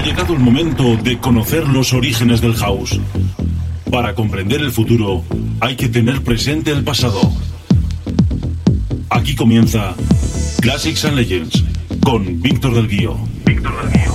Ha llegado el momento de conocer los orígenes del house. Para comprender el futuro hay que tener presente el pasado. Aquí comienza Classics and Legends con Víctor del Guío. Víctor del.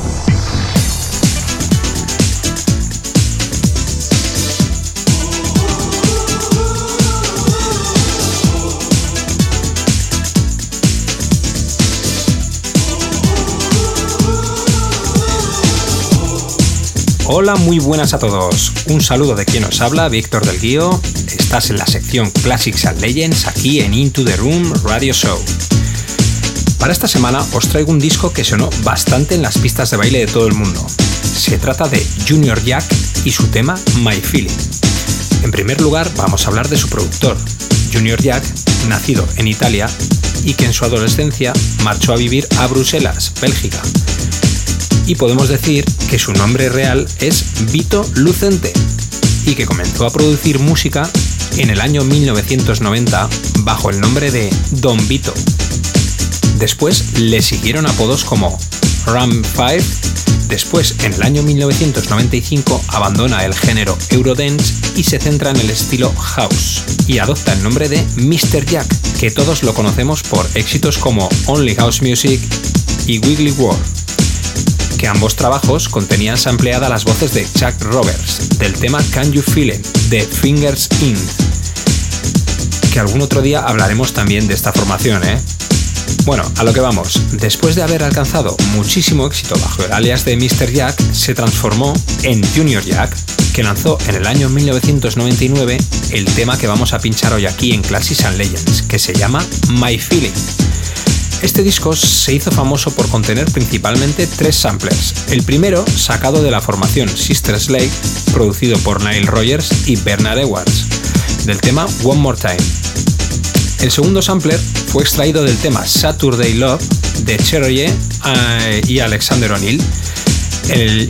Hola, muy buenas a todos. Un saludo de quien os habla, Víctor del Guío. Estás en la sección Classics and Legends aquí en Into the Room Radio Show. Para esta semana os traigo un disco que sonó bastante en las pistas de baile de todo el mundo. Se trata de Junior Jack y su tema My Feeling. En primer lugar, vamos a hablar de su productor, Junior Jack, nacido en Italia y que en su adolescencia marchó a vivir a Bruselas, Bélgica y podemos decir que su nombre real es Vito Lucente y que comenzó a producir música en el año 1990 bajo el nombre de Don Vito. Después le siguieron apodos como Ram 5, después en el año 1995 abandona el género Eurodance y se centra en el estilo house y adopta el nombre de Mr. Jack, que todos lo conocemos por éxitos como Only House Music y Wiggly World que ambos trabajos contenían sampleadas las voces de Chuck Roberts del tema Can You Feel It de Fingers In. Que algún otro día hablaremos también de esta formación, ¿eh? Bueno, a lo que vamos. Después de haber alcanzado muchísimo éxito bajo el alias de Mr. Jack, se transformó en Junior Jack, que lanzó en el año 1999 el tema que vamos a pinchar hoy aquí en Classics and Legends, que se llama My Feeling este disco se hizo famoso por contener principalmente tres samplers. El primero, sacado de la formación Sister producido por Nile Rogers y Bernard Edwards, del tema One More Time. El segundo sampler fue extraído del tema Saturday Love de Cheroye eh, y Alexander O'Neill.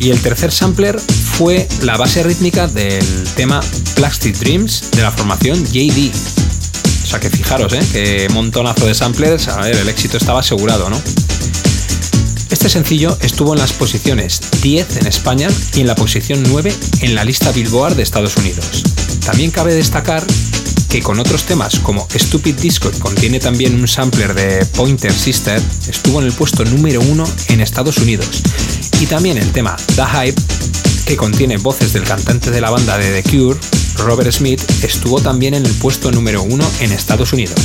y el tercer sampler fue la base rítmica del tema Plastic Dreams de la formación JD, o sea que fijaros, ¿eh? Que montonazo de samplers, a ver, el éxito estaba asegurado, ¿no? Este sencillo estuvo en las posiciones 10 en España y en la posición 9 en la lista Billboard de Estados Unidos. También cabe destacar que con otros temas como Stupid Disco, que contiene también un sampler de Pointer Sister, estuvo en el puesto número 1 en Estados Unidos. Y también el tema The Hype, que contiene voces del cantante de la banda de The Cure, Robert Smith, estuvo también en el puesto número uno en Estados Unidos.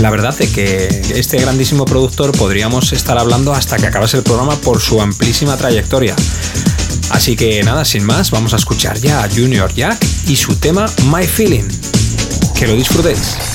La verdad es que este grandísimo productor podríamos estar hablando hasta que acabase el programa por su amplísima trayectoria. Así que nada, sin más, vamos a escuchar ya a Junior Jack y su tema My Feeling. Que lo disfrutéis.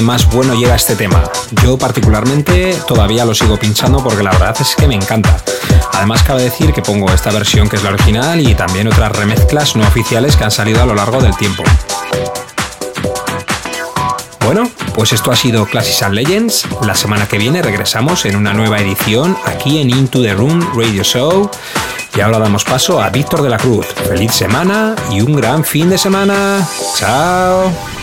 Más bueno llega este tema. Yo particularmente todavía lo sigo pinchando porque la verdad es que me encanta. Además cabe decir que pongo esta versión que es la original y también otras remezclas no oficiales que han salido a lo largo del tiempo. Bueno, pues esto ha sido Classics Legends. La semana que viene regresamos en una nueva edición aquí en Into the Room Radio Show. Y ahora damos paso a Víctor de la Cruz. Feliz semana y un gran fin de semana. Chao.